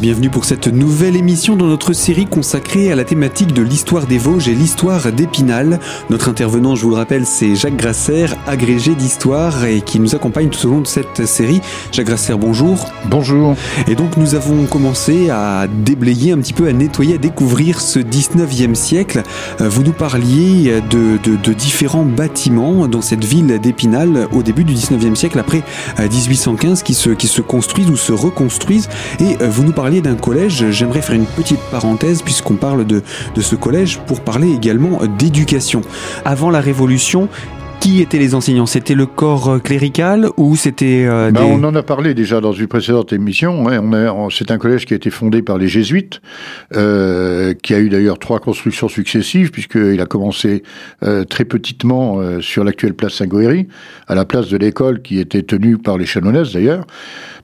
bienvenue pour cette nouvelle émission dans notre série consacrée à la thématique de l'histoire des Vosges et l'histoire d'Épinal. Notre intervenant, je vous le rappelle, c'est Jacques Grasser, agrégé d'histoire et qui nous accompagne tout au long de cette série. Jacques Grasser, bonjour. Bonjour. Et donc nous avons commencé à déblayer un petit peu, à nettoyer, à découvrir ce 19e siècle. Euh, vous nous parliez de, de, de différents bâtiments dans cette ville d'Épinal au début du 19e siècle, après 1815, euh, qui se, qui se construisent ou se reconstruisent. Et euh, vous nous d'un collège, j'aimerais faire une petite parenthèse puisqu'on parle de ce collège pour parler également d'éducation. Avant la Révolution, qui étaient les enseignants? C'était le corps euh, clérical ou c'était euh, ben, On en a parlé déjà dans une précédente émission. Hein. c'est un collège qui a été fondé par les jésuites, euh, qui a eu d'ailleurs trois constructions successives, puisqu'il a commencé euh, très petitement euh, sur l'actuelle place Saint-Goëry, à la place de l'école qui était tenue par les chanoinesses d'ailleurs.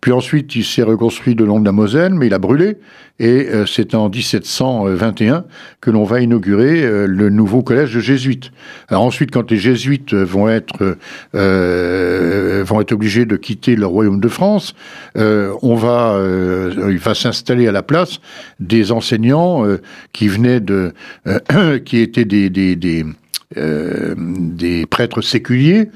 Puis ensuite, il s'est reconstruit de long de la Moselle, mais il a brûlé. Et euh, c'est en 1721 que l'on va inaugurer euh, le nouveau collège de jésuites. Alors ensuite, quand les jésuites vont être euh, vont être obligés de quitter le royaume de France, on va il va s'installer à la place des enseignants qui venaient de qui étaient des des, des, des prêtres séculiers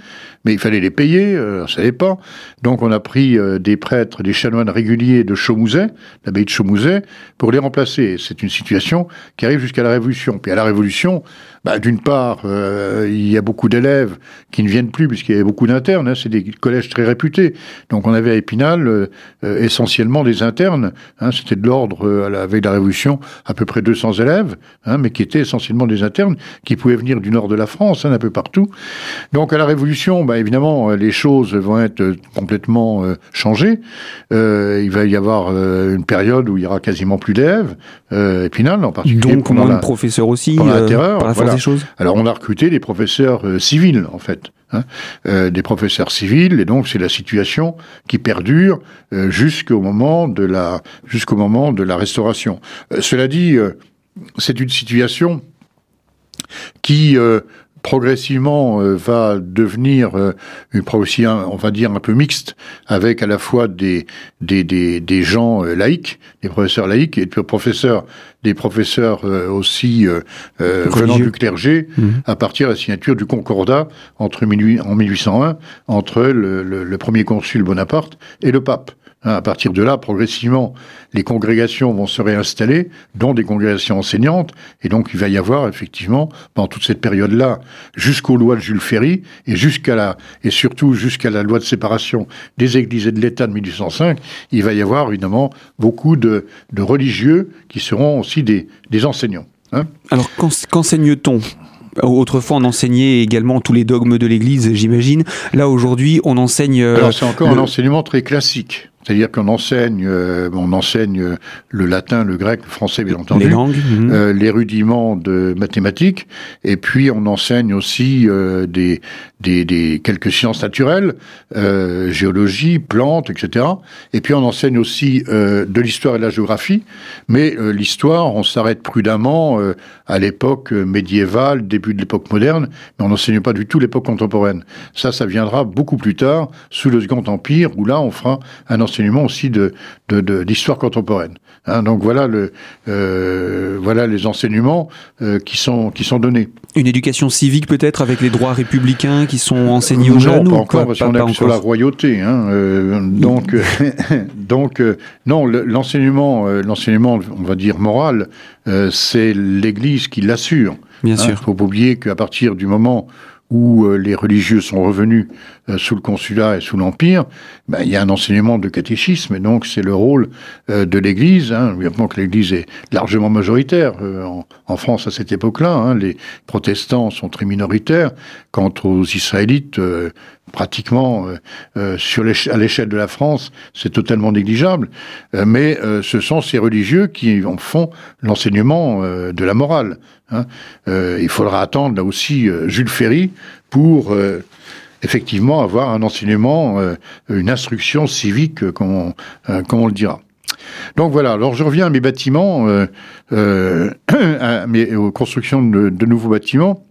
mais il fallait les payer, euh, ça pas. Donc on a pris euh, des prêtres, des chanoines réguliers de Chaumouzet, l'abbaye de Chaumouzet, pour les remplacer. C'est une situation qui arrive jusqu'à la Révolution. Puis à la Révolution, bah, d'une part, euh, il y a beaucoup d'élèves qui ne viennent plus puisqu'il y avait beaucoup d'internes. Hein, c'est des collèges très réputés. Donc on avait à Épinal euh, essentiellement des internes. Hein, C'était de l'ordre, avec la Révolution, à peu près 200 élèves, hein, mais qui étaient essentiellement des internes, qui pouvaient venir du nord de la France, un peu partout. Donc à la Révolution, bah, évidemment, les choses vont être complètement changées. il va y avoir une période où il y aura quasiment plus d'élèves, Épinal en particulier. Donc moins de professeurs aussi. la terreur. Alors on a recruté des professeurs euh, civils en fait. Hein, euh, des professeurs civils et donc c'est la situation qui perdure euh, jusqu'au moment de la jusqu'au moment de la restauration. cela dit, c'est une situation qui progressivement euh, va devenir euh, une aussi, on va dire, un peu mixte, avec à la fois des, des, des, des gens euh, laïcs, des professeurs laïcs, et puis professeurs, des professeurs aussi venant du clergé, mhm. à partir de la signature du Concordat entre en 1801 entre le, le premier consul Bonaparte et le pape. Hein, à partir de là, progressivement, les congrégations vont se réinstaller, dont des congrégations enseignantes, et donc il va y avoir effectivement, pendant toute cette période-là, jusqu'aux lois de Jules Ferry, et jusqu'à la, et surtout jusqu'à la loi de séparation des églises et de l'État de 1805, il va y avoir évidemment beaucoup de, de religieux qui seront aussi des, des enseignants. Hein. Alors qu'enseigne-t-on? Autrefois, on enseignait également tous les dogmes de l'Église, j'imagine. Là, aujourd'hui, on enseigne. Euh, Alors, c'est encore un enseignement très classique. C'est-à-dire qu'on enseigne, euh, on enseigne le latin, le grec, le français, bien entendu, les langues, mhm. euh, les rudiments de mathématiques, et puis on enseigne aussi euh, des, des, des, quelques sciences naturelles, euh, géologie, plantes, etc. Et puis on enseigne aussi de l'histoire et de la géographie, mais l'histoire, on s'arrête prudemment à l'époque médiévale, début de l'époque moderne, mais on n'enseigne pas du tout l'époque contemporaine. Ça, ça viendra beaucoup plus tard, sous le Second Empire, où là, on fera un enseignement aussi de, de, d'histoire contemporaine. Hein, donc voilà, le, euh, voilà les enseignements euh, qui, sont, qui sont donnés. Une éducation civique peut-être avec les droits républicains qui sont enseignés aux jeunes pas encore, parce qu'on est sur la royauté. Hein, euh, donc, donc non, l'enseignement, l'enseignement, on va dire moral, c'est l'Église qui l'assure. Bien hein, sûr. Il faut pas oublier qu'à partir du moment où euh, les religieux sont revenus euh, sous le consulat et sous l'Empire, ben, il y a un enseignement de catéchisme, et donc c'est le rôle euh, de l'Église. Hein. Évidemment que l'Église est largement majoritaire en, en, France à cette époque-là. Hein. Les protestants sont très minoritaires. Quant aux Israélites, pratiquement sur à l'échelle de la France, c'est totalement négligeable. mais ce sont ces religieux qui en font l'enseignement de la morale. Hein. il faudra attendre là aussi Jules Ferry pour euh, effectivement avoir un enseignement, euh, une instruction civique, euh, comme on, le dira. Donc voilà, alors je reviens à mes bâtiments, mes, aux constructions de, nouveaux bâtiments.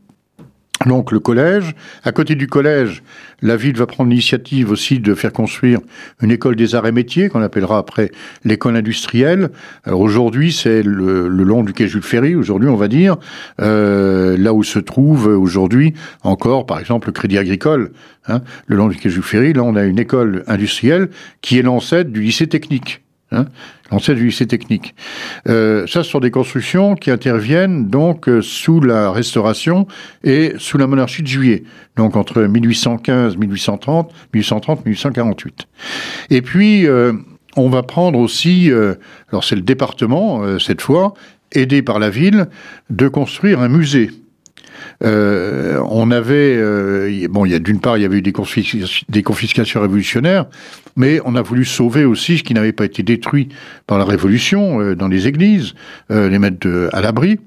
donc le collège. À côté du collège, la ville va prendre l'initiative aussi de faire construire une école des arts et métiers qu'on appellera après l'école industrielle. Alors aujourd'hui, c'est le, long du quai Jules Ferry. Aujourd'hui, on va dire euh, là où se trouve aujourd'hui encore, par exemple, le Crédit Agricole. Hein, le long du quai Ferry, là, on a une école industrielle qui est l'ancêtre du lycée technique. Hein, l'ancêtre du lycée technique. Euh, ça, ce sont des constructions qui interviennent donc euh, sous la Restauration et sous la monarchie de Juillet, donc entre 1815, 1830, 1830, 1848. Et puis, euh, on va prendre aussi, euh, alors c'est le département euh, cette fois, aidé par la ville, de construire un musée. Euh, on avait, euh, bon, il y a d'une part, il y avait eu des, confiscations révolutionnaires, mais on a voulu sauver aussi ce qui n'avait pas été détruit par la Révolution euh, dans les églises, les mettre à l'abri.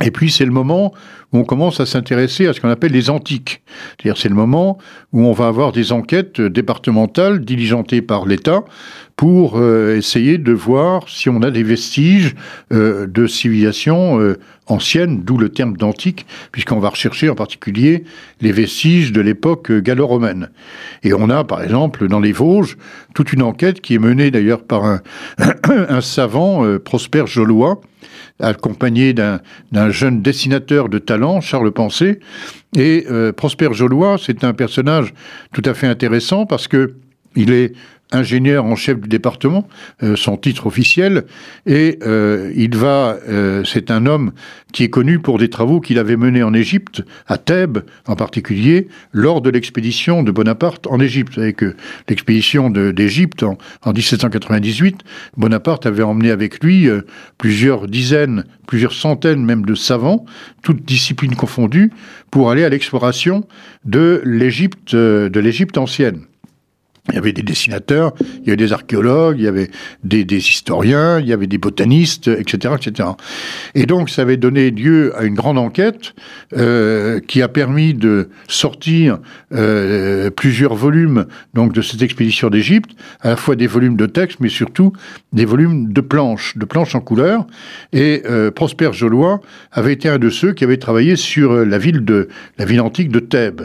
Et puis c'est le moment où on commence à s'intéresser à ce qu'on appelle les antiques. C'est-à-dire c'est le moment où on va avoir des enquêtes départementales diligentées par l'État pour euh, essayer de voir si on a des vestiges euh, de civilisation euh, ancienne, d'où le terme d'antique, puisqu'on va rechercher en particulier les vestiges de l'époque gallo-romaine. Et on a par exemple dans les Vosges toute une enquête qui est menée d'ailleurs par un, savant, Prosper Jolois, accompagné d'un jeune dessinateur de talent, Charles Pensée. Et Prosper Jolois, c'est un personnage tout à fait intéressant parce que il est ingénieur en chef du département, euh, son titre officiel, et euh, il va, euh, c'est un homme qui est connu pour des travaux qu'il avait menés en Égypte, à Thèbes en particulier, lors de l'expédition de Bonaparte en Égypte. Vous savez que l'expédition d'Égypte en, en, 1798, Bonaparte avait emmené avec lui plusieurs dizaines, plusieurs centaines même de savants, toutes disciplines confondues, pour aller à l'exploration de l'Égypte, de l'Égypte ancienne. Il y avait des dessinateurs, il y avait des archéologues, il y avait des, historiens, il y avait des botanistes, etc., etc. Et donc, ça avait donné lieu à une grande enquête euh, qui a permis de sortir euh, plusieurs volumes donc de cette expédition d'Égypte, à la fois des volumes de textes, mais surtout des volumes de planches, de planches en couleur. Et euh, Prosper Jolois avait été un de ceux qui avait travaillé sur la ville de la ville antique de Thèbes.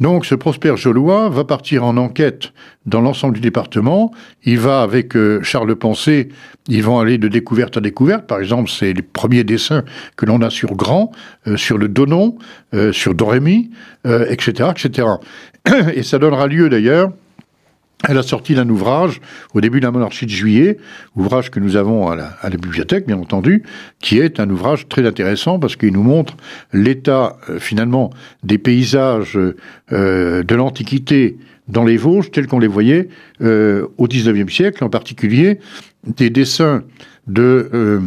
Donc, ce Prosper Jolois va partir en enquête dans l'ensemble du département. Il va avec euh, Charles Pensée, ils vont aller de découverte à découverte. Par exemple, c'est les premiers dessins que l'on a sur Grand, euh, sur le Donon, euh, sur Dorémy, etc., etc. Et ça donnera lieu d'ailleurs elle a sorti d'un ouvrage au début de la monarchie de juillet, ouvrage que nous avons à la, à la, bibliothèque, bien entendu, qui est un ouvrage très intéressant parce qu'il nous montre l'état finalement des paysages de l'Antiquité dans les Vosges tels qu'on les voyait euh, au XIXe siècle, en particulier des dessins de, euh,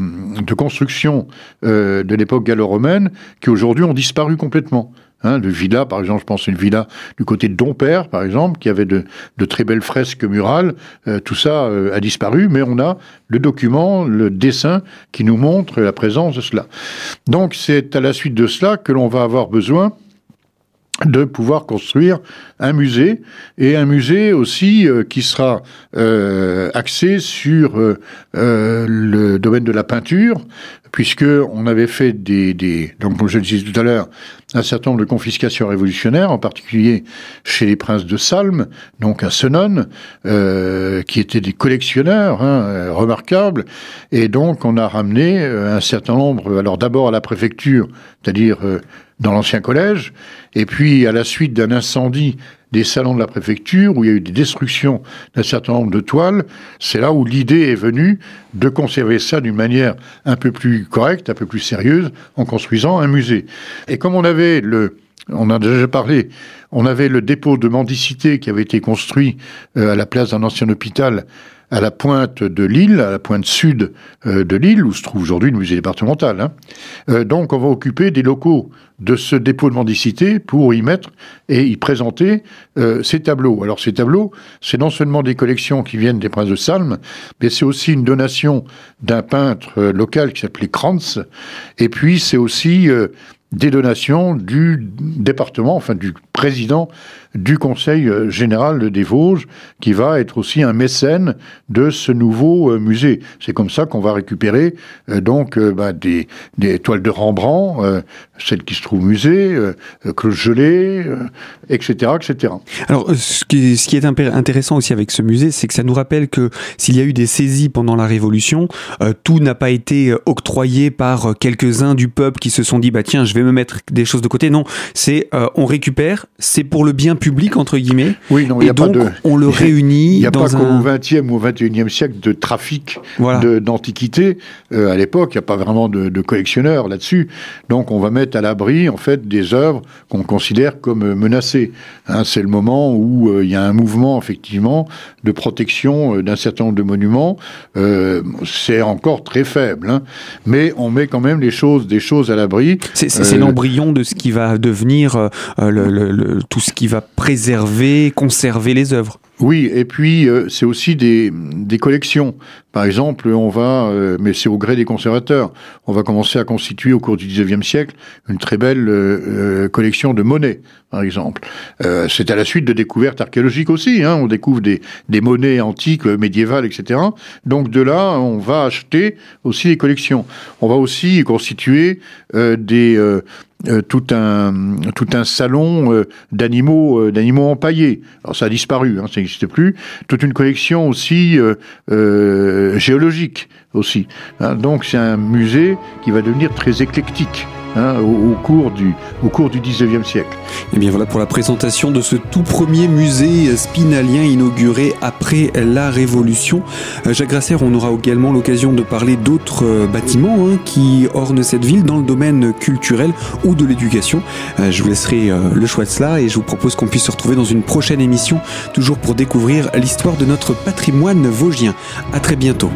construction euh, de l'époque gallo-romaine qui aujourd'hui ont disparu complètement. Hein, de villas, par exemple, je pense à une villa du côté de Dompère, par exemple, qui avait de, très belles fresques murales. Tout ça a disparu, mais on a le document, le dessin qui nous montre la présence de cela. Donc c'est à la suite de cela que l'on va avoir besoin de pouvoir construire un musée et un musée aussi euh, qui sera euh, axé sur euh, le domaine de la peinture puisque on avait fait des, des donc comme je le disais tout à l'heure un certain nombre de confiscations révolutionnaires en particulier chez les princes de Salm donc à Senon qui étaient des collectionneurs hein, remarquables. Et donc on a ramené un certain nombre alors d'abord à la préfecture c'est-à-dire dans l'ancien collège, et puis à la suite d'un incendie des salons de la préfecture, où il y a eu des destructions d'un certain nombre de toiles, c'est là où l'idée est venue de conserver ça d'une manière un peu plus correcte, un peu plus sérieuse, en construisant un musée. Et comme on avait le, on a déjà parlé, on avait le dépôt de mendicité qui avait été construit euh, à la place d'un ancien hôpital à la pointe de l'île, à la pointe sud euh, de l'île, où se trouve aujourd'hui le musée départemental. Hein. Euh, donc on va occuper des locaux de ce dépôt de mendicité pour y mettre et y présenter euh, ces tableaux. Alors ces tableaux, c'est non seulement des collections qui viennent des princes de Salm, mais c'est aussi une donation d'un peintre local qui s'appelait Krantz, et puis c'est aussi des donations du département, enfin du président du Conseil euh, général des Vosges, qui va être aussi un mécène de ce nouveau euh, musée. C'est comme ça qu'on va récupérer euh, donc bah, des, des, toiles de Rembrandt, celles qui se trouvent au musée, Claude Gelée, etc., etc. Alors, ce qui, ce qui est intéressant aussi avec ce musée, c'est que ça nous rappelle que s'il y a eu des saisies pendant la Révolution, tout n'a pas été octroyé par quelques-uns du peuple qui se sont dit bah tiens, je vais me mettre des choses de côté. Non, c'est on récupère, c'est pour le bien public, entre guillemets. Oui, non, et donc, pas de, on le réunit. Il n'y a dans pas un... qu'au XXe ou XXIe siècle de trafic d'antiquités. Euh, à l'époque, il n'y a pas vraiment de, de collectionneurs là-dessus. Donc, on va mettre à l'abri, en fait, des œuvres qu'on considère comme menacées. Hein, c'est le moment où euh, il y a un mouvement, effectivement, de protection euh, d'un certain nombre de monuments. Euh, c'est encore très faible, hein, mais on met quand même les choses, des choses à l'abri. C'est l'embryon de ce qui va devenir le, le, le, tout ce qui va préserver, conserver les œuvres. Oui, et puis euh, c'est aussi des, des, collections. Par exemple, on va, euh, mais c'est au gré des conservateurs, on va commencer à constituer au cours du XIXe siècle une très belle euh, collection de monnaies, par exemple. c'est à la suite de découvertes archéologiques aussi. Hein, on découvre des, des, monnaies antiques, médiévales, etc. Donc de là, on va acheter aussi des collections. On va aussi constituer des euh, tout un salon euh, d'animaux euh, d'animaux empaillés. Alors ça a disparu, hein, ça n'existe plus. Toute une collection aussi géologique aussi. Hein. donc c'est un musée qui va devenir très éclectique. Hein, au, cours du, au cours du 19e siècle. Et eh bien voilà pour la présentation de ce tout premier musée spinalien inauguré après la Révolution. Euh, Jacques Grasser, on aura également l'occasion de parler d'autres euh, bâtiments hein, qui ornent cette ville dans le domaine culturel ou de l'éducation. Euh, je vous laisserai le choix de cela et je vous propose qu'on puisse se retrouver dans une prochaine émission, toujours pour découvrir l'histoire de notre patrimoine vosgien. À très bientôt.